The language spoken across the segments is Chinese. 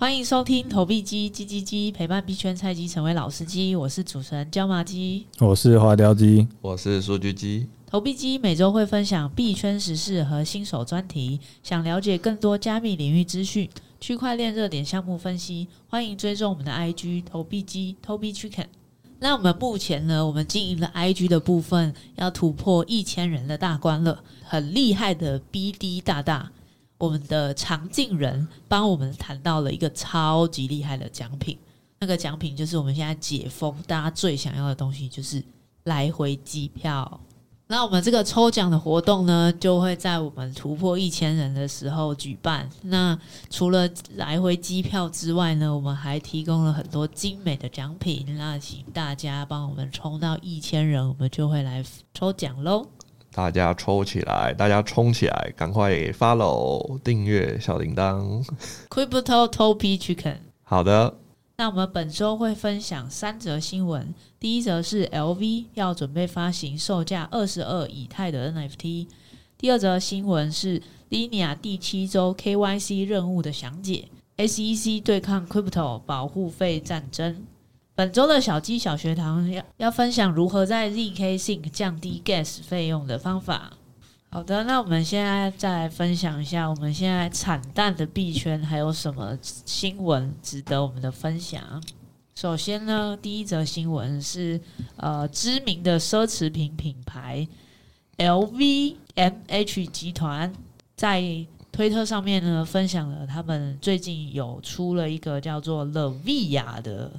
欢迎收听投币机鸡鸡鸡，陪伴币圈菜鸡成为老司机。我是主持人椒麻鸡，我是花雕鸡，我是数据鸡。投币机每周会分享币圈时事和新手专题。想了解更多加密领域资讯、区块链热点项目分析，欢迎追踪我们的 IG 投币机 Toby Chicken。那我们目前呢，我们经营的 IG 的部分要突破一千人的大关了，很厉害的 BD 大大。我们的常进人帮我们谈到了一个超级厉害的奖品，那个奖品就是我们现在解封大家最想要的东西，就是来回机票。那我们这个抽奖的活动呢，就会在我们突破一千人的时候举办。那除了来回机票之外呢，我们还提供了很多精美的奖品。那请大家帮我们冲到一千人，我们就会来抽奖喽。大家抽起来，大家冲起来，赶快 follow 订阅小铃铛。Crypto Topi Chicken。好的，那我们本周会分享三则新闻。第一则是 LV 要准备发行售价二十二以太的 NFT。第二则新闻是 Linea 第七周 KYC 任务的详解。SEC 对抗 Crypto 保护费战争。本周的小鸡小学堂要要分享如何在 ZK Sync 降低 Gas 费用的方法。好的，那我们现在再来分享一下我们现在惨淡的币圈还有什么新闻值得我们的分享。首先呢，第一则新闻是呃知名的奢侈品品牌 LVMH 集团在推特上面呢分享了他们最近有出了一个叫做 l e v i a 的。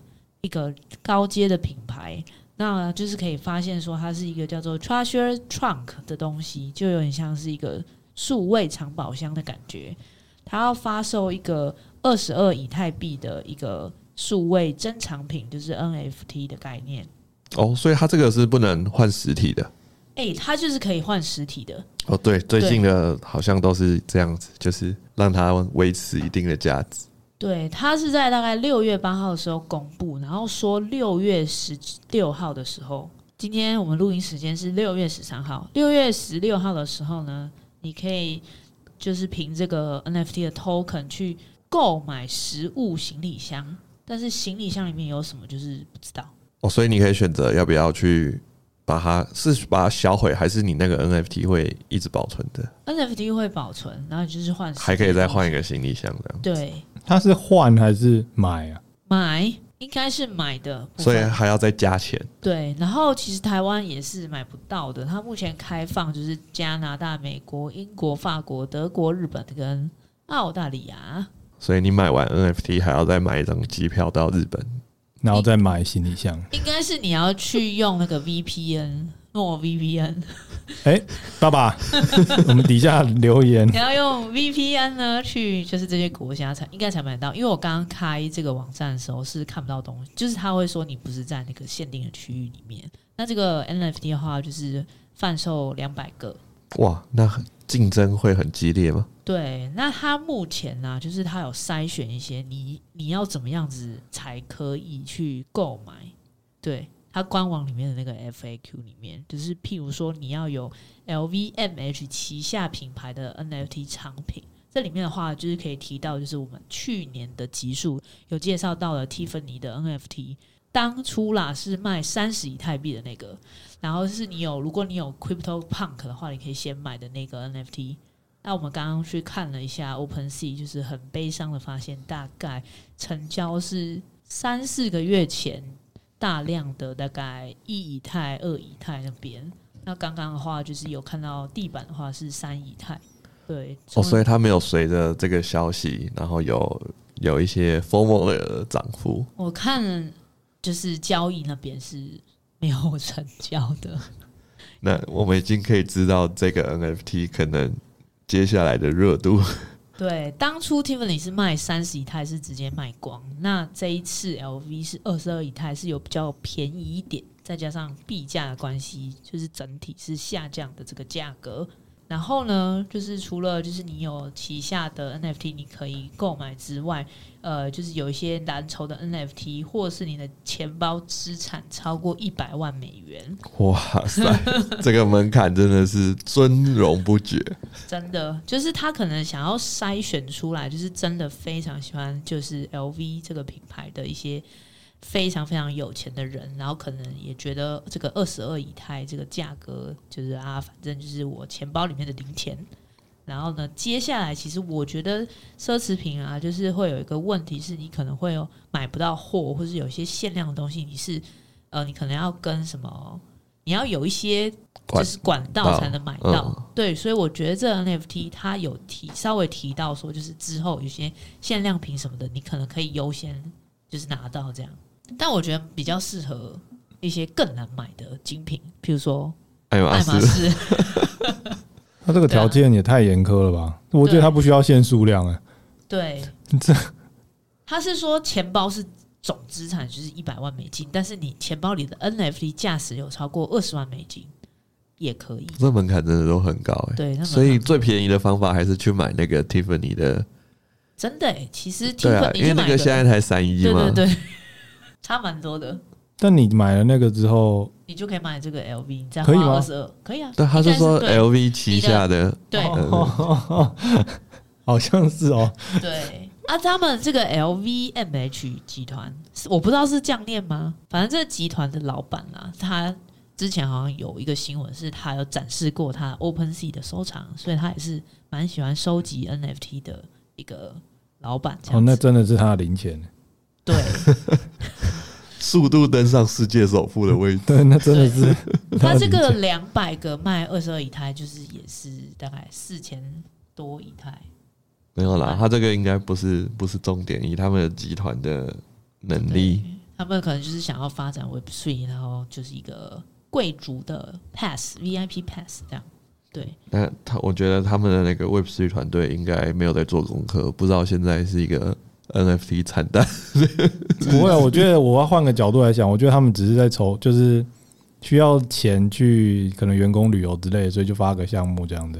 一个高阶的品牌，那就是可以发现说它是一个叫做 Treasure Trunk 的东西，就有点像是一个数位藏宝箱的感觉。它要发售一个二十二以太币的一个数位珍藏品，就是 NFT 的概念。哦，所以它这个是不能换实体的。哎、欸，它就是可以换实体的。哦，对，最近的好像都是这样子，就是让它维持一定的价值。对，他是在大概六月八号的时候公布，然后说六月十六号的时候，今天我们录音时间是六月十三号，六月十六号的时候呢，你可以就是凭这个 NFT 的 token 去购买实物行李箱，但是行李箱里面有什么就是不知道哦，所以你可以选择要不要去。把它是把它销毁，还是你那个 NFT 会一直保存的？NFT 会保存，然后就是换，还可以再换一个行李箱这样。对，它是换还是买啊？买应该是买的，所以还要再加钱。对，然后其实台湾也是买不到的。它目前开放就是加拿大、美国、英国、法国、德国、日本跟澳大利亚。所以你买完 NFT 还要再买一张机票到日本。然后再买行李箱，应该是你要去用那个 VPN，诺 VPN。哎、欸，爸爸，我们底下留言，你要用 VPN 呢，去就是这些国家才应该才买得到。因为我刚刚开这个网站的时候是看不到东西，就是他会说你不是在那个限定的区域里面。那这个 NFT 的话，就是贩售两百个。哇，那竞争会很激烈吗？对，那他目前呢、啊，就是他有筛选一些你你要怎么样子才可以去购买。对，它官网里面的那个 FAQ 里面，就是譬如说你要有 LVMH 旗下品牌的 NFT 产品，这里面的话就是可以提到，就是我们去年的集数有介绍到了 Tiffany 的 NFT。当初啦是卖三十以太币的那个，然后是你有，如果你有 Crypto Punk 的话，你可以先买的那个 NFT。那我们刚刚去看了一下 OpenSea，就是很悲伤的发现，大概成交是三四个月前大量的大概一以太、二以太那边。那刚刚的话就是有看到地板的话是三以太，对。哦，所以它没有随着这个消息，然后有有一些 formal 的涨幅。我看。就是交易那边是没有成交的。那我们已经可以知道这个 NFT 可能接下来的热度。对，当初 Tiffany 是卖三十一台是直接卖光，那这一次 LV 是二十二以太是有比较便宜一点，再加上币价的关系，就是整体是下降的这个价格。然后呢，就是除了就是你有旗下的 NFT 你可以购买之外，呃，就是有一些蓝筹的 NFT，或者是你的钱包资产超过一百万美元。哇塞，这个门槛真的是尊荣不绝。真的，就是他可能想要筛选出来，就是真的非常喜欢就是 LV 这个品牌的一些。非常非常有钱的人，然后可能也觉得这个二十二以太这个价格就是啊，反正就是我钱包里面的零钱。然后呢，接下来其实我觉得奢侈品啊，就是会有一个问题是，你可能会有买不到货，或是有一些限量的东西，你是呃，你可能要跟什么，你要有一些就是管道才能买到。嗯、对，所以我觉得这 NFT 它有提稍微提到说，就是之后有些限量品什么的，你可能可以优先就是拿到这样。但我觉得比较适合一些更难买的精品，譬如说爱马仕。他这个条件也太严苛了吧？我觉得他不需要限数量哎。对，这他是说钱包是总资产就是一百万美金，但是你钱包里的 NFT 价值有超过二十万美金也可以。这门槛真的都很高哎。对，所以最便宜的方法还是去买那个 Tiffany 的。真的哎，其实 Tiffany 啊，因为那个现在才三亿嘛。对对对。差蛮多的，但你买了那个之后，你就可以买这个 LV，这样可以吗？可以啊。对，他是说 LV 旗下的，对，好像是哦。对啊，他们这个 LVMH 集团，我不知道是这样念吗？反正这个集团的老板啊，他之前好像有一个新闻，是他有展示过他 OpenSea 的收藏，所以他也是蛮喜欢收集 NFT 的一个老板。哦，那真的是他的零钱。对，速度登上世界首富的位置。对，那真的是他这个两百个卖二十二以太，就是也是大概四千多以太。没有啦，他这个应该不是不是重点，以他们的集团的能力，他们可能就是想要发展 Web Three，然后就是一个贵族的 Pass VIP Pass 这样。对，那他我觉得他们的那个 Web3 团队应该没有在做功课，不知道现在是一个。NFT 惨淡，不会啊！我觉得我要换个角度来想，我觉得他们只是在筹，就是需要钱去可能员工旅游之类的，所以就发个项目这样的。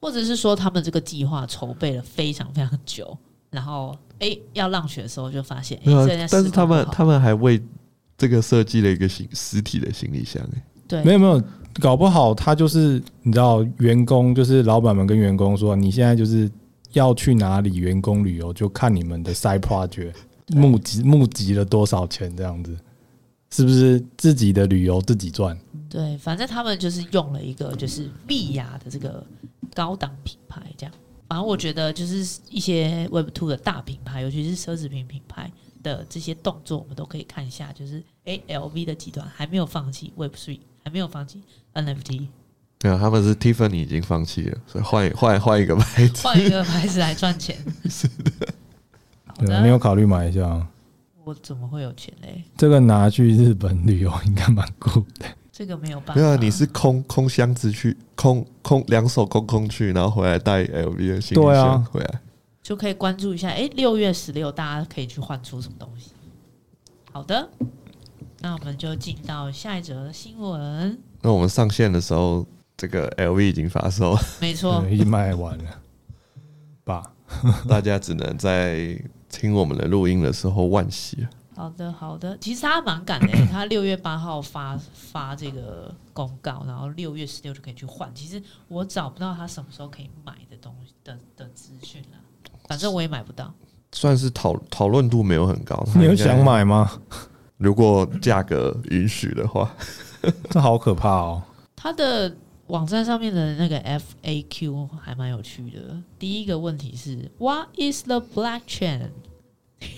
或者是说，他们这个计划筹备了非常非常久，然后哎、欸，要浪雪的时候就发现，哎、欸，但是他们他们还为这个设计了一个行实体的行李箱，哎，对，没有没有，搞不好他就是你知道，员工就是老板们跟员工说，你现在就是。要去哪里员工旅游，就看你们的 side project 募集募集了多少钱，这样子是不是自己的旅游自己赚？对，反正他们就是用了一个就是碧雅的这个高档品牌，这样。反正我觉得就是一些 Web Two 的大品牌，尤其是奢侈品品牌的这些动作，我们都可以看一下。就是 A L V 的集团还没有放弃 Web Three，还没有放弃 NFT。没有，他们是 Tiffany 已经放弃了，所以换换换一个牌子，换一个牌子来赚钱。是的，对，你有考虑买一下？我怎么会有钱嘞？这个拿去日本旅游应该蛮酷的。这个没有办法，没有，你是空空箱子去，空空两手空空去，然后回来带 LV 的行李箱回来，就可以关注一下。哎，六月十六，大家可以去换出什么东西？好的，那我们就进到下一则新闻。那我们上线的时候。这个 LV 已经发售，没错，已经卖完了吧？大家只能在听我们的录音的时候惋惜。好的，好的。其实他蛮赶的，他六月八号发发这个公告，然后六月十六就可以去换。其实我找不到他什么时候可以买的东西的的资讯了，反正我也买不到。算是讨讨论度没有很高。你有想买吗？如果价格允许的话，这好可怕哦。他的。网站上面的那个 FAQ 还蛮有趣的。第一个问题是 What is the blockchain？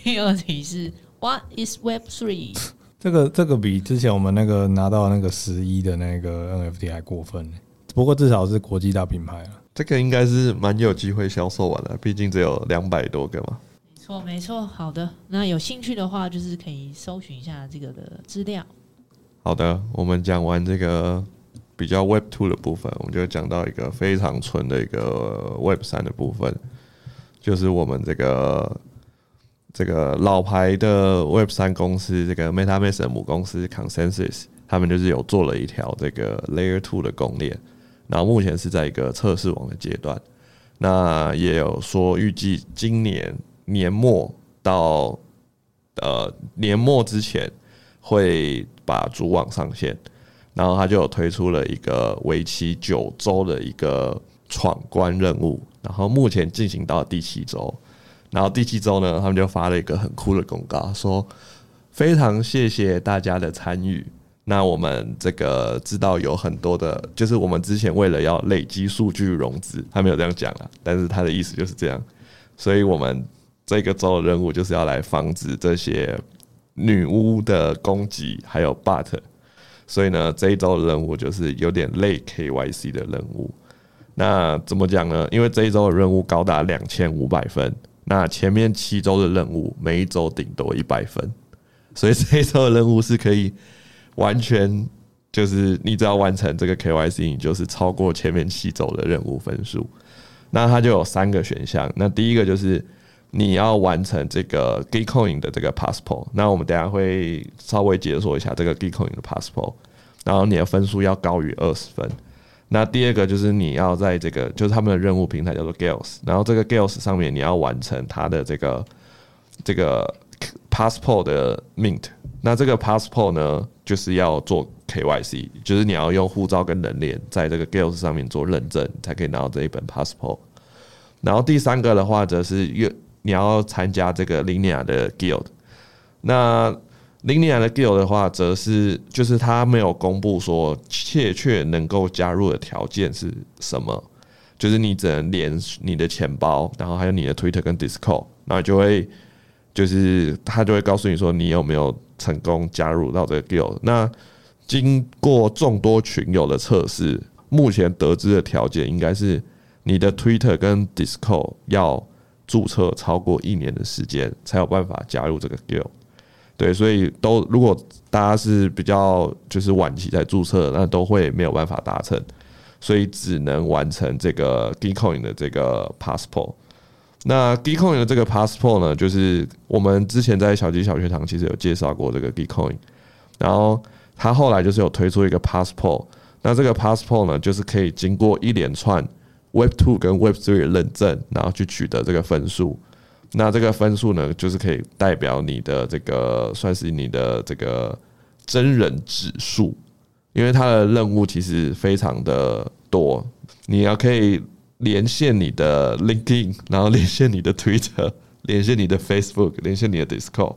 第二题是 What is Web Three？这个这个比之前我们那个拿到那个十一的那个 NFT 还过分。不过至少是国际大品牌啊。这个应该是蛮有机会销售完的，毕竟只有两百多个嘛。没错，没错。好的，那有兴趣的话，就是可以搜寻一下这个的资料。好的，我们讲完这个。比较 Web Two 的部分，我们就讲到一个非常纯的一个 Web 三的部分，就是我们这个这个老牌的 Web 三公司，这个 MetaMask 母公司 Consensus，他们就是有做了一条这个 Layer Two 的公链，然后目前是在一个测试网的阶段。那也有说预计今年年末到呃年末之前会把主网上线，然后他就有推出了一个为期九周的一个闯关任务，然后目前进行到第七周，然后第七周呢，他们就发了一个很酷的公告，说非常谢谢大家的参与。那我们这个知道有很多的，就是我们之前为了要累积数据融资，他没有这样讲啊，但是他的意思就是这样，所以我们这个周的任务就是要来防止这些女巫的攻击，还有 But 所以呢，这一周的任务就是有点累 KYC 的任务。那怎么讲呢？因为这一周的任务高达两千五百分，那前面七周的任务每一周顶多一百分，所以这一周的任务是可以。完全就是你只要完成这个 KYC，你就是超过前面七周的任务分数。那它就有三个选项。那第一个就是你要完成这个 g e c o i n 的这个 Passport。那我们等下会稍微解说一下这个 g e c o i n 的 Passport。然后你的分数要高于二十分。那第二个就是你要在这个就是他们的任务平台叫做 Gales，然后这个 Gales 上面你要完成它的这个这个 Passport 的 Mint。那这个 passport 呢，就是要做 KYC，就是你要用护照跟人脸在这个 Gales 上面做认证，才可以拿到这一本 passport。然后第三个的话，则是你要参加这个 Linea 的 Guild。那 Linea 的 Guild 的话，则是就是他没有公布说确切能够加入的条件是什么，就是你只能连你的钱包，然后还有你的 Twitter 跟 Discord，然后就会就是他就会告诉你说你有没有。成功加入到这个 Guild，那经过众多群友的测试，目前得知的条件应该是你的 Twitter 跟 Discord 要注册超过一年的时间，才有办法加入这个 Guild。对，所以都如果大家是比较就是晚期才注册，那都会没有办法达成，所以只能完成这个 Gitcoin 的这个 Passport。那 Gitcoin 的这个 Passport 呢，就是我们之前在小鸡小学堂其实有介绍过这个 Gitcoin，然后它后来就是有推出一个 Passport，那这个 Passport 呢，就是可以经过一连串 Web Two 跟 Web Three 认证，然后去取得这个分数。那这个分数呢，就是可以代表你的这个算是你的这个真人指数，因为它的任务其实非常的多，你要可以。连线你的 LinkedIn，然后连线你的 Twitter，连线你的 Facebook，连线你的 Discord，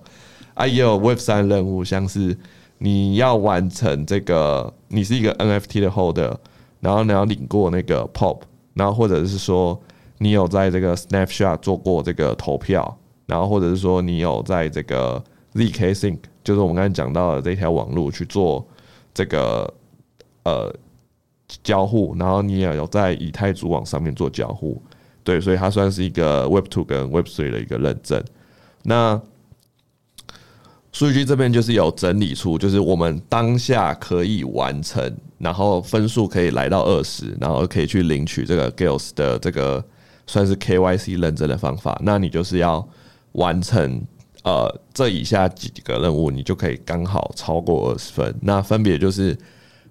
啊，也有 Web 三任务，像是你要完成这个，你是一个 NFT 的 Holder，然后你要领过那个 Pop，然后或者是说你有在这个 Snapshot 做过这个投票，然后或者是说你有在这个 zkSync，就是我们刚才讲到的这条网络去做这个呃。交互，然后你也有在以太主网上面做交互，对，所以它算是一个 Web Two 跟 Web Three 的一个认证。那数据这边就是有整理出，就是我们当下可以完成，然后分数可以来到二十，然后可以去领取这个 Gales 的这个算是 KYC 认证的方法。那你就是要完成呃这以下几个任务，你就可以刚好超过二十分。那分别就是。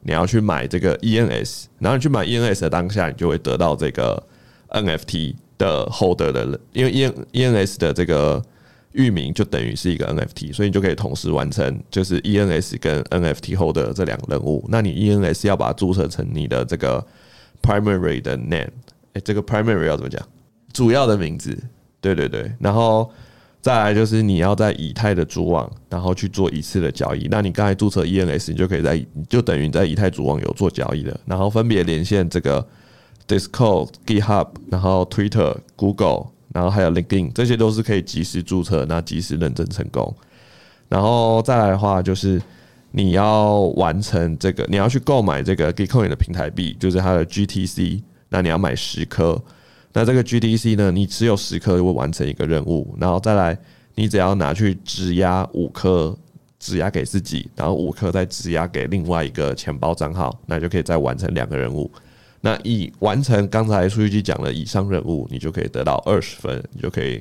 你要去买这个 ENS，然后你去买 ENS 的当下，你就会得到这个 NFT 的 holder 的，因为 E ENS 的这个域名就等于是一个 NFT，所以你就可以同时完成就是 ENS 跟 NFT holder 这两个任务。那你 ENS 要把它注册成你的这个 primary 的 name，哎，这个 primary 要怎么讲？主要的名字，对对对，然后。再来就是你要在以太的主网，然后去做一次的交易。那你刚才注册 ENS，你就可以在，就等于在以太主网有做交易的。然后分别连线这个 Discord、GitHub，然后 Twitter、Google，然后还有 linking，这些都是可以及时注册，那及时认证成功。然后再来的话，就是你要完成这个，你要去购买这个 get coin 的平台币，就是它的 GTC，那你要买十颗。那这个 GTC 呢，你持有十颗就会完成一个任务，然后再来，你只要拿去质押五颗，质押给自己，然后五颗再质押给另外一个钱包账号，那就可以再完成两个任务。那以完成刚才数据机讲的以上任务，你就可以得到二十分，你就可以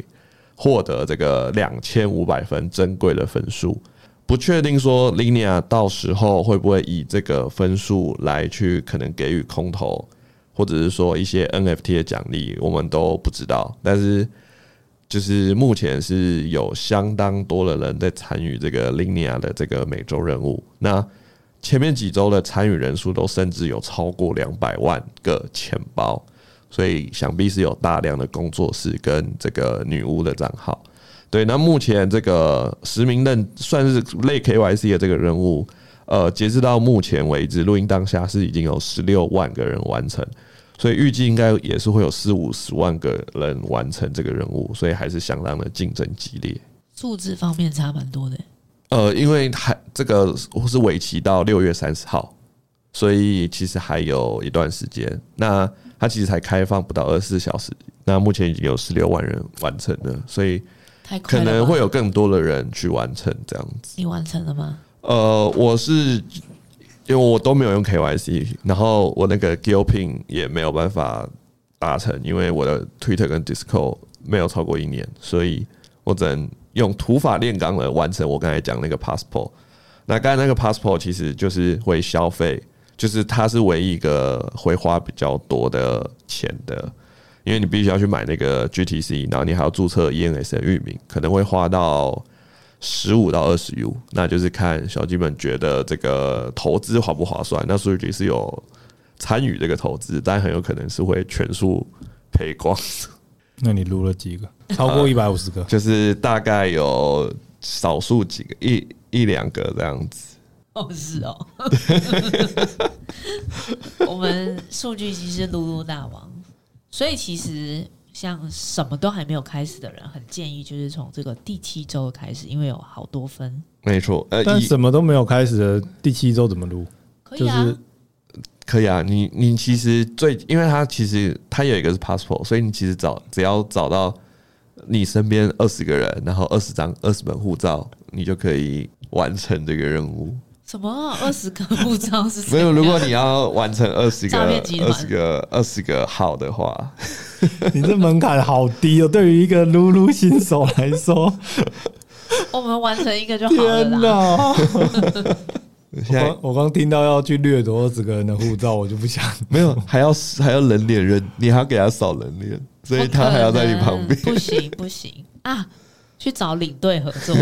获得这个两千五百分珍贵的分数。不确定说 Linea 到时候会不会以这个分数来去可能给予空投。或者是说一些 NFT 的奖励，我们都不知道。但是就是目前是有相当多的人在参与这个 Linea 的这个每周任务。那前面几周的参与人数都甚至有超过两百万个钱包，所以想必是有大量的工作室跟这个女巫的账号。对，那目前这个实名认算是类 KYC 的这个任务，呃，截止到目前为止，录音当下是已经有十六万个人完成，所以预计应该也是会有四五十万个人完成这个任务，所以还是相当的竞争激烈。数字方面差蛮多的。呃，因为还这个是为期到六月三十号，所以其实还有一段时间。那它其实才开放不到二十四小时，那目前已经有十六万人完成了，所以。可能会有更多的人去完成这样子。你完成了吗？呃，我是因为我都没有用 KYC，然后我那个 Gilpin 也没有办法达成，因为我的 Twitter 跟 Discord 没有超过一年，所以我只能用土法炼钢来完成我刚才讲那个 Passport。那刚才那个 Passport 其实就是会消费，就是它是唯一一个会花比较多的钱的。因为你必须要去买那个 GTC，然后你还要注册 ENS 的域名，可能会花到十五到二十 U，那就是看小鸡们觉得这个投资划不划算。那数据是有参与这个投资，但很有可能是会全数赔光。那你录了几个？超过一百五十个？就是大概有少数几个，一一两个这样子。哦，是哦。我们数据其实撸撸大王。所以其实像什么都还没有开始的人，很建议就是从这个第七周开始，因为有好多分。没错，呃，但什么都没有开始的第七周怎么录？可以啊，可以啊。你你其实最，因为他其实他有一个是 passport，所以你其实找只要找到你身边二十个人，然后二十张二十本护照，你就可以完成这个任务。什么二十个护照是？没有，如果你要完成二十个、二十个、二十个号的话，你这门槛好低哦。对于一个撸撸新手来说，我们完成一个就好了。天 哪！我刚我刚听到要去掠夺二十个人的护照，我就不想。没有，还要还要人脸人，你还要给他扫人脸，所以他还要在你旁边。不行不行啊！去找领队合作，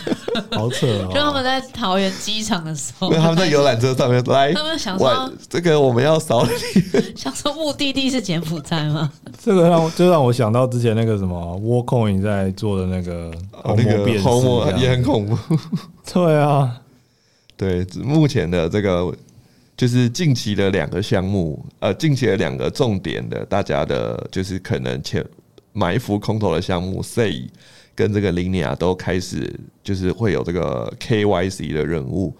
好扯哦！就他们在桃园机场的时候，他们在游览车上面来，他们想说这个我们要扫脸，想说目的地是柬埔寨吗？这个让就让我想到之前那个什么 Worldcoin 在做的那个虹膜辨识，也很恐怖。对啊，对，目前的这个就是近期的两个项目，呃，近期的两个重点的，大家的就是可能前埋伏空头的项目 Say。跟这个 Linea 都开始就是会有这个 KYC 的任务，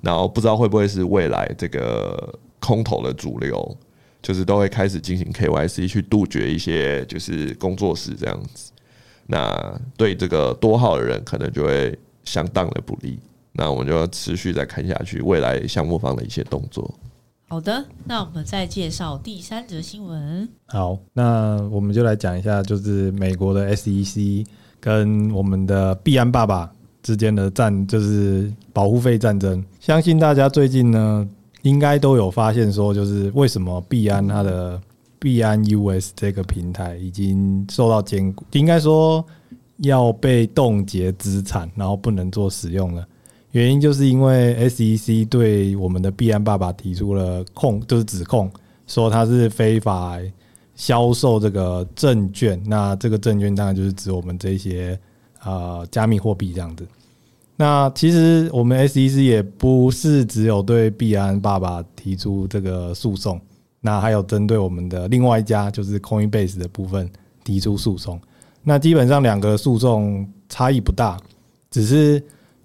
然后不知道会不会是未来这个空投的主流，就是都会开始进行 KYC 去杜绝一些就是工作室这样子。那对这个多号的人可能就会相当的不利。那我们就要持续再看下去未来项目方的一些动作。好的，那我们再介绍第三则新闻。好，那我们就来讲一下，就是美国的 SEC。跟我们的币安爸爸之间的战，就是保护费战争。相信大家最近呢，应该都有发现，说就是为什么币安它的币安 US 这个平台已经受到监管，应该说要被冻结资产，然后不能做使用了。原因就是因为 SEC 对我们的币安爸爸提出了控，就是指控，说他是非法。销售这个证券，那这个证券当然就是指我们这些呃加密货币这样子。那其实我们 SEC 也不是只有对币安爸爸提出这个诉讼，那还有针对我们的另外一家就是 Coinbase 的部分提出诉讼。那基本上两个诉讼差异不大，只是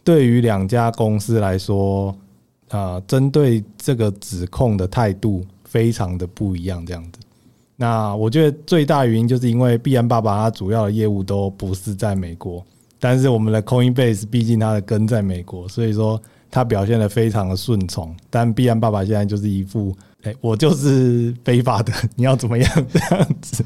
对于两家公司来说，呃，针对这个指控的态度非常的不一样，这样子。那我觉得最大原因就是因为币安爸爸他主要的业务都不是在美国，但是我们的 Coinbase 毕竟它的根在美国，所以说它表现得非常的顺从。但币安爸爸现在就是一副，哎，我就是非法的，你要怎么样这样子？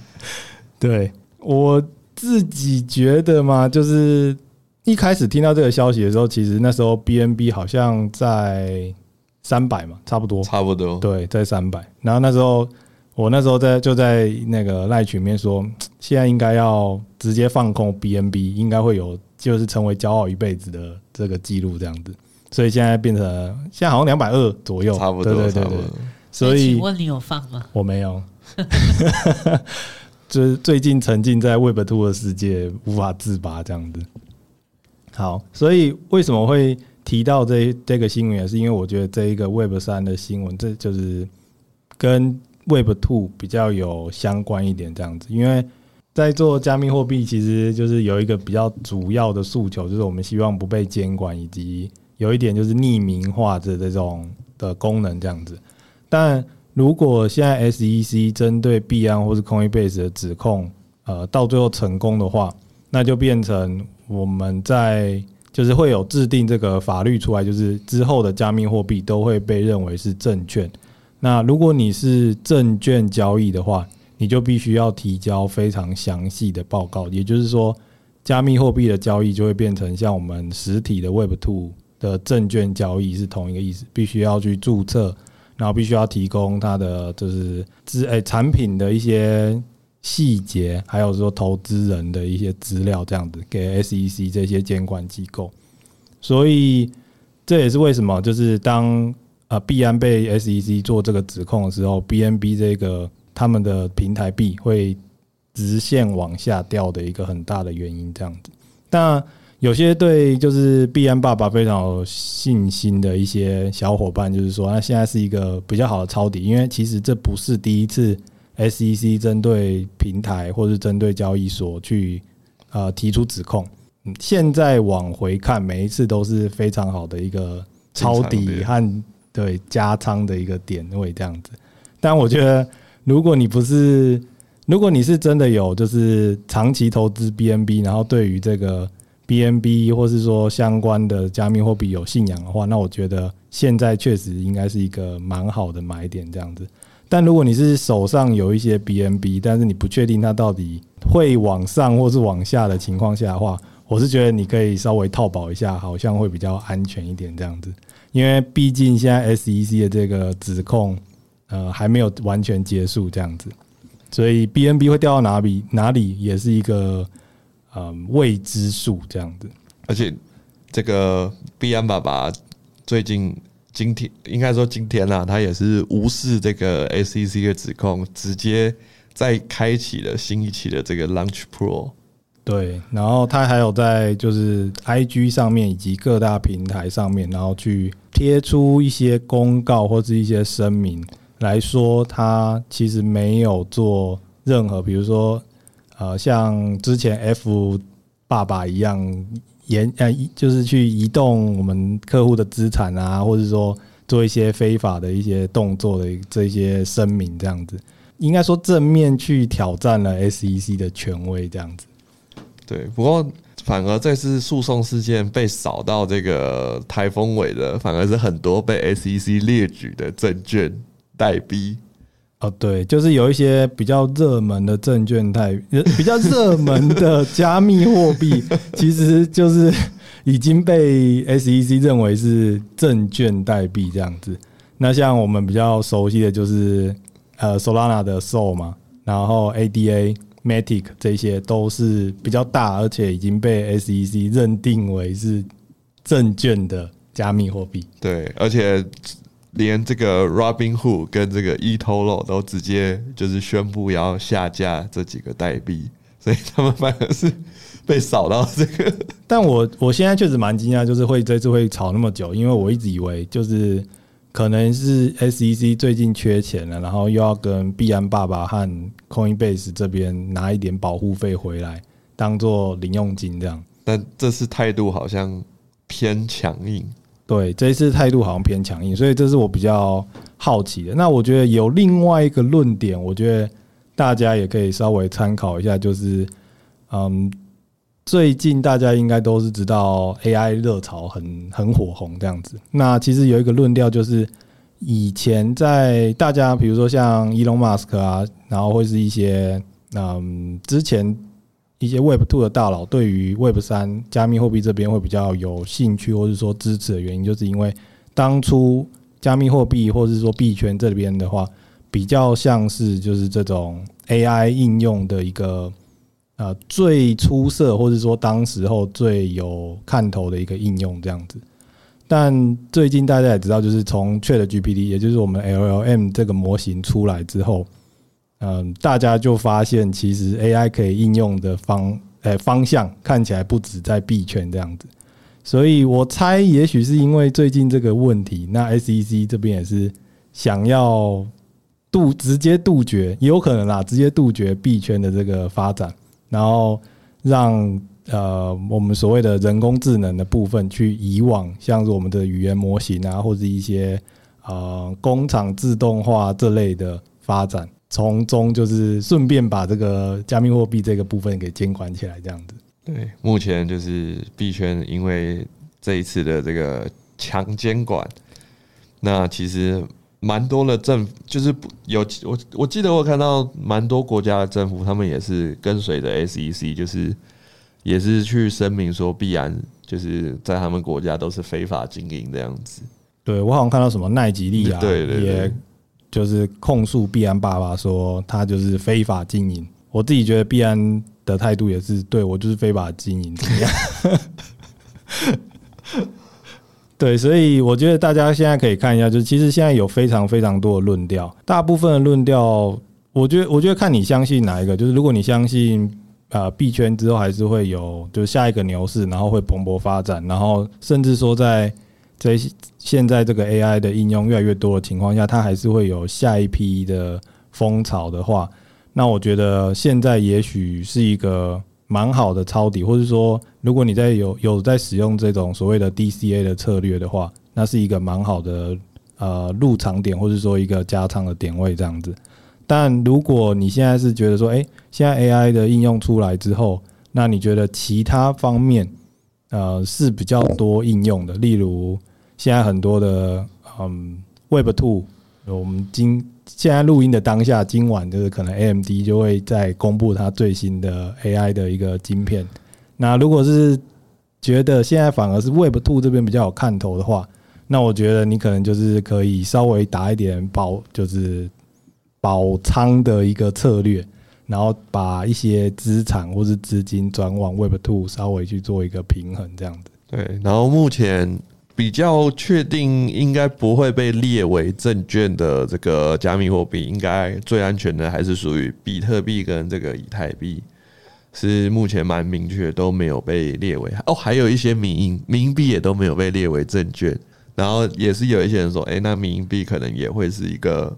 对，我自己觉得嘛，就是一开始听到这个消息的时候，其实那时候 BNB 好像在三百嘛，差不多，差不多，对，在三百。然后那时候。我那时候在就在那个赖群里面说，现在应该要直接放空 BNB，应该会有就是成为骄傲一辈子的这个记录这样子。所以现在变成现在好像两百二左右，差不多，对对对对。所以请问你有放吗？我没有，就是最近沉浸在 Web Two 的世界无法自拔这样子。好，所以为什么会提到这这个新闻，也是因为我觉得这一个 Web 三的新闻，这就是跟 Web Two 比较有相关一点这样子。因为在做加密货币，其实就是有一个比较主要的诉求，就是我们希望不被监管，以及有一点就是匿名化的这种的功能这样子。但如果现在 SEC 针对币安或是 Coinbase 的指控，呃，到最后成功的话，那就变成我们在就是会有制定这个法律出来，就是之后的加密货币都会被认为是证券。那如果你是证券交易的话，你就必须要提交非常详细的报告。也就是说，加密货币的交易就会变成像我们实体的 Web Two 的证券交易是同一个意思，必须要去注册。然后必须要提供它的就是资诶产品的一些细节，还有说投资人的一些资料，这样子给 SEC 这些监管机构。所以这也是为什么就是当呃币安被 SEC 做这个指控的时候，BNB 这个他们的平台币会直线往下掉的一个很大的原因，这样子。但有些对就是币安爸爸非常有信心的一些小伙伴，就是说，那现在是一个比较好的抄底，因为其实这不是第一次 SEC 针对平台或是针对交易所去呃提出指控。嗯现在往回看，每一次都是非常好的一个抄底和对加仓的一个点位这样子。但我觉得，如果你不是，如果你是真的有就是长期投资 BNB，然后对于这个。BNB 或是说相关的加密货币有信仰的话，那我觉得现在确实应该是一个蛮好的买点这样子。但如果你是手上有一些 BNB，但是你不确定它到底会往上或是往下的情况下的话，我是觉得你可以稍微套保一下，好像会比较安全一点这样子。因为毕竟现在 SEC 的这个指控，呃，还没有完全结束这样子，所以 BNB 会掉到哪里哪里也是一个。嗯，未知数这样子，而且这个币安爸爸最近今天应该说今天啊，他也是无视这个 SEC 的指控，直接在开启了新一期的这个 Launch Pro。对，然后他还有在就是 IG 上面以及各大平台上面，然后去贴出一些公告或是一些声明来说，他其实没有做任何，比如说。呃，像之前 F 爸爸一样，延呃，就是去移动我们客户的资产啊，或者说做一些非法的一些动作的这些声明，这样子，应该说正面去挑战了 SEC 的权威，这样子。对，不过反而这次诉讼事件被扫到这个台风尾的，反而是很多被 SEC 列举的证券代币。哦，对，就是有一些比较热门的证券代，比较热门的加密货币，其实就是已经被 SEC 认为是证券代币这样子。那像我们比较熟悉的就是呃 Solana 的 Sol 嘛，然后 ADA、Matic 这些都是比较大，而且已经被 SEC 认定为是证券的加密货币。对，而且。连这个 Robinhood 跟这个 eToro 都直接就是宣布要下架这几个代币，所以他们反而是被扫到这个。但我我现在确实蛮惊讶，就是会这次会炒那么久，因为我一直以为就是可能是 SEC 最近缺钱了，然后又要跟币安爸爸和 Coinbase 这边拿一点保护费回来，当做零用金这样。但这次态度好像偏强硬。对，这一次态度好像偏强硬，所以这是我比较好奇的。那我觉得有另外一个论点，我觉得大家也可以稍微参考一下，就是嗯，最近大家应该都是知道 AI 热潮很很火红这样子。那其实有一个论调，就是以前在大家比如说像 Elon Musk 啊，然后会是一些嗯之前。一些 Web Two 的大佬对于 Web 三加密货币这边会比较有兴趣，或者说支持的原因，就是因为当初加密货币或者说币圈这边的话，比较像是就是这种 AI 应用的一个呃最出色，或者说当时候最有看头的一个应用这样子。但最近大家也知道，就是从 ChatGPT，也就是我们 LLM 这个模型出来之后，嗯，大家就发现其实 AI 可以应用的方呃方向看起来不止在币圈这样子。所以我猜，也许是因为最近这个问题，那 SEC 这边也是想要杜直接杜绝，也有可能啦，直接杜绝币圈的这个发展，然后让呃我们所谓的人工智能的部分去以往像是我们的语言模型啊，或者一些呃工厂自动化这类的发展，从中就是顺便把这个加密货币这个部分给监管起来，这样子。对，目前就是币圈，因为这一次的这个强监管，那其实蛮多的政府就是有我我记得我看到蛮多国家的政府，他们也是跟随着 SEC，就是也是去声明说，必然就是在他们国家都是非法经营这样子。对，我好像看到什么奈吉利啊，对对对，也就是控诉币安爸爸说他就是非法经营。我自己觉得币安的态度也是对我就是非法经营怎样？对，所以我觉得大家现在可以看一下，就是其实现在有非常非常多的论调，大部分的论调，我觉得我觉得看你相信哪一个。就是如果你相信啊币圈之后还是会有就是下一个牛市，然后会蓬勃发展，然后甚至说在在现在这个 AI 的应用越来越多的情况下，它还是会有下一批的风潮的话。那我觉得现在也许是一个蛮好的抄底，或者说，如果你在有有在使用这种所谓的 DCA 的策略的话，那是一个蛮好的呃入场点，或者说一个加仓的点位这样子。但如果你现在是觉得说，诶，现在 AI 的应用出来之后，那你觉得其他方面呃是比较多应用的，例如现在很多的嗯 Web Two，我们今现在录音的当下，今晚就是可能 AMD 就会再公布它最新的 AI 的一个晶片。那如果是觉得现在反而是 Web Two 这边比较有看头的话，那我觉得你可能就是可以稍微打一点保，就是保仓的一个策略，然后把一些资产或是资金转往 Web Two，稍微去做一个平衡，这样子。对，然后目前。比较确定应该不会被列为证券的这个加密货币，应该最安全的还是属于比特币跟这个以太币，是目前蛮明确都没有被列为哦，还有一些民营民营币也都没有被列为证券，然后也是有一些人说，哎，那民营币可能也会是一个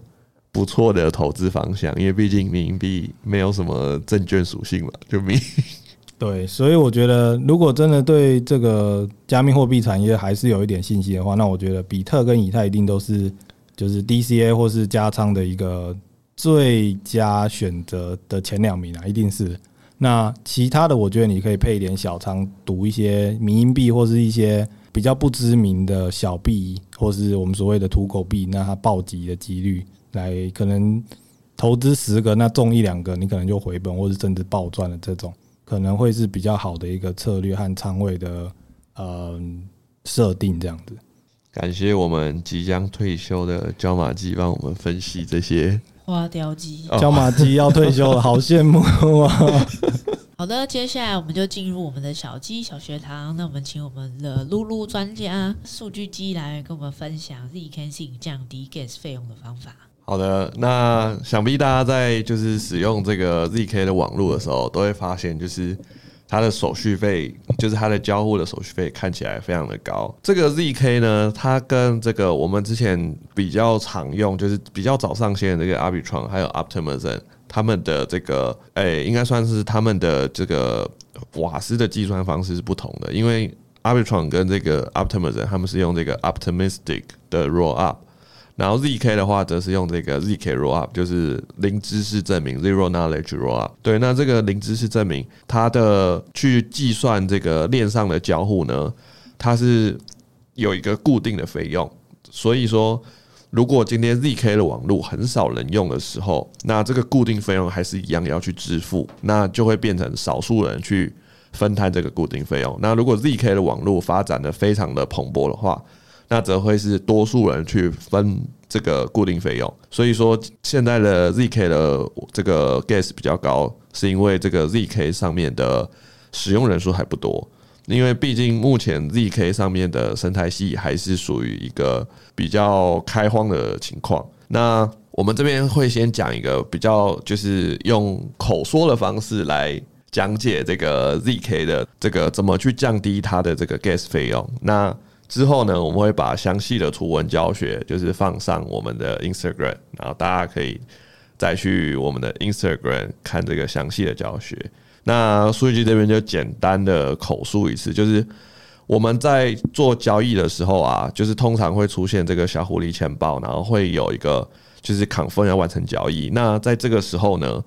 不错的投资方向，因为毕竟民营币没有什么证券属性嘛，就民。对，所以我觉得，如果真的对这个加密货币产业还是有一点信心的话，那我觉得比特跟以太一定都是就是 DCA 或是加仓的一个最佳选择的前两名啊，一定是。那其他的，我觉得你可以配一点小仓，赌一些民营币或是一些比较不知名的小币，或是我们所谓的土狗币，那它暴击的几率来可能投资十个，那中一两个，你可能就回本，或是甚至暴赚的这种。可能会是比较好的一个策略和仓位的呃设定这样子。感谢我们即将退休的椒麻鸡帮我们分析这些花雕鸡。椒麻鸡要退休了，好羡慕啊！好的，接下来我们就进入我们的小鸡小学堂。那我们请我们的噜噜专家数据机来跟我们分享 zk SYNC 降低 gas 费用的方法。好的，那想必大家在就是使用这个 ZK 的网络的时候，都会发现就是它的手续费，就是它的交互的手续费看起来非常的高。这个 ZK 呢，它跟这个我们之前比较常用，就是比较早上线的这个 Arbitrum 还有 Optimism，他们的这个诶、应该算是他们的这个瓦斯的计算方式是不同的，因为 Arbitrum 跟这个 Optimism 他们是用这个 Optimistic 的 Rollup。然后 zk 的话，则是用这个 zk rollup，就是零知识证明 （zero knowledge rollup）。对，那这个零知识证明，它的去计算这个链上的交互呢，它是有一个固定的费用。所以说，如果今天 zk 的网络很少人用的时候，那这个固定费用还是一样要去支付，那就会变成少数人去分摊这个固定费用。那如果 zk 的网络发展的非常的蓬勃的话，那则会是多数人去分这个固定费用。所以说现在的 ZK 的这个 gas 比较高，是因为这个 ZK 上面的使用人数还不多。因为毕竟目前 ZK 上面的生态系还是属于一个比较开荒的情况。那我们这边会先讲一个比较，就是用口说的方式来讲解这个 ZK 的这个怎么去降低它的这个 gas 费用。那之后呢，我们会把详细的图文教学就是放上我们的 Instagram，然后大家可以再去我们的 Instagram 看这个详细的教学。那数据这边就简单的口述一次，就是我们在做交易的时候啊，就是通常会出现这个小狐狸钱包，然后会有一个就是 confirm 要完成交易。那在这个时候呢，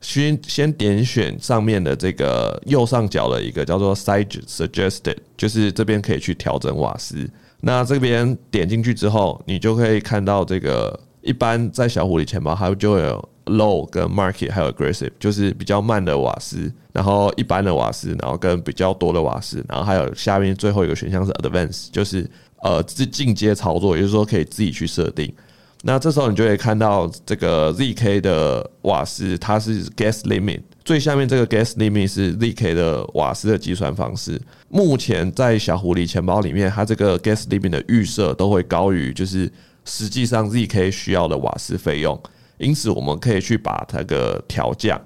先先点选上面的这个右上角的一个叫做 Site Suggested，就是这边可以去调整瓦斯。那这边点进去之后，你就可以看到这个一般在小狐狸钱包，它就会有。Low 跟 Market 还有 Aggressive，就是比较慢的瓦斯，然后一般的瓦斯，然后跟比较多的瓦斯，然后还有下面最后一个选项是 Advanced，就是呃自进阶操作，也就是说可以自己去设定。那这时候你就会看到这个 ZK 的瓦斯，它是 Gas Limit，最下面这个 Gas Limit 是 ZK 的瓦斯的计算方式。目前在小狐狸钱包里面，它这个 Gas Limit 的预设都会高于就是实际上 ZK 需要的瓦斯费用。因此，我们可以去把这个调降。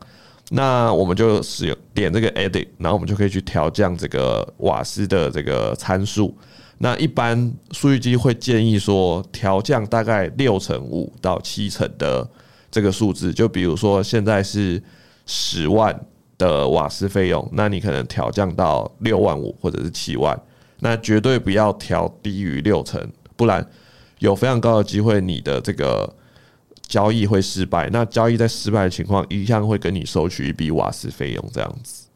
那我们就使用点这个 edit，然后我们就可以去调降这个瓦斯的这个参数。那一般数据机会建议说，调降大概六成五到七成的这个数字。就比如说现在是十万的瓦斯费用，那你可能调降到六万五或者是七万，那绝对不要调低于六成，不然有非常高的机会你的这个。交易会失败，那交易在失败的情况，一向会跟你收取一笔瓦斯费用，这样子。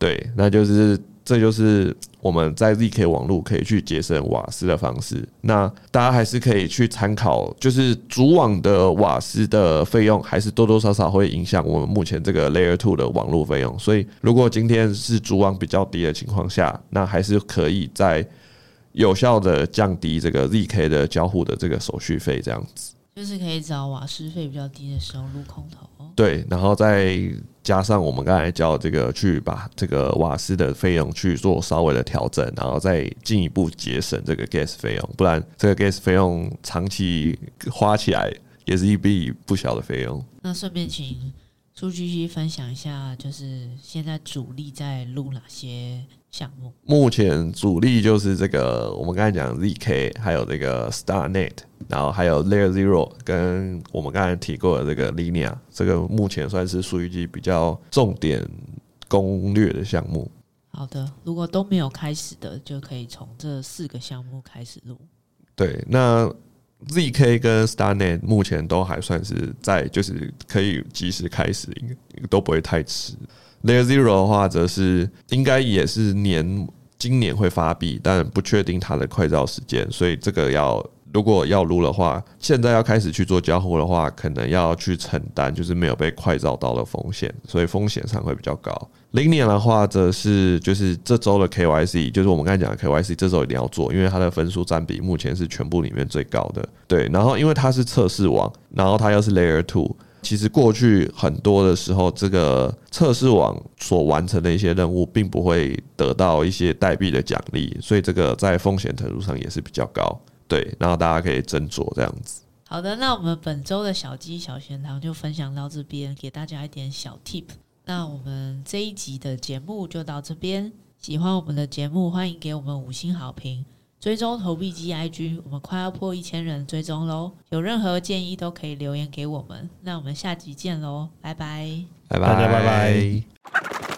对，那就是这就是我们在 ZK 网络可以去节省瓦斯的方式。那大家还是可以去参考，就是主网的瓦斯的费用，还是多多少少会影响我们目前这个 Layer Two 的网络费用。所以，如果今天是主网比较低的情况下，那还是可以在有效的降低这个 ZK 的交互的这个手续费，这样子。就是可以找瓦斯费比较低的时候撸空投，对，然后再加上我们刚才教这个，去把这个瓦斯的费用去做稍微的调整，然后再进一步节省这个 gas 费用，不然这个 gas 费用长期花起来也是一笔不小的费用。那顺便请数据机分享一下，就是现在主力在录哪些？项目目前主力就是这个，我们刚才讲 ZK，还有这个 StarNet，然后还有 Layer Zero，跟我们刚才提过的这个 Linea，这个目前算是数据机比较重点攻略的项目。好的，如果都没有开始的，就可以从这四个项目开始录。对，那 ZK 跟 StarNet 目前都还算是在，就是可以及时开始，应该都不会太迟。Layer Zero 的话，则是应该也是年今年会发币，但不确定它的快照时间，所以这个要如果要撸的话，现在要开始去做交互的话，可能要去承担就是没有被快照到的风险，所以风险上会比较高。Linea 的话，则是就是这周的 KYC，就是我们刚才讲的 KYC，这周一定要做，因为它的分数占比目前是全部里面最高的。对，然后因为它是测试网，然后它又是 Layer Two。其实过去很多的时候，这个测试网所完成的一些任务，并不会得到一些代币的奖励，所以这个在风险程度上也是比较高。对，然后大家可以斟酌这样子。好的，那我们本周的小鸡小闲堂就分享到这边，给大家一点小 tip。那我们这一集的节目就到这边，喜欢我们的节目，欢迎给我们五星好评。追踪投币机 IG，我们快要破一千人追踪喽！有任何建议都可以留言给我们。那我们下集见喽，拜拜，拜拜，大家拜拜。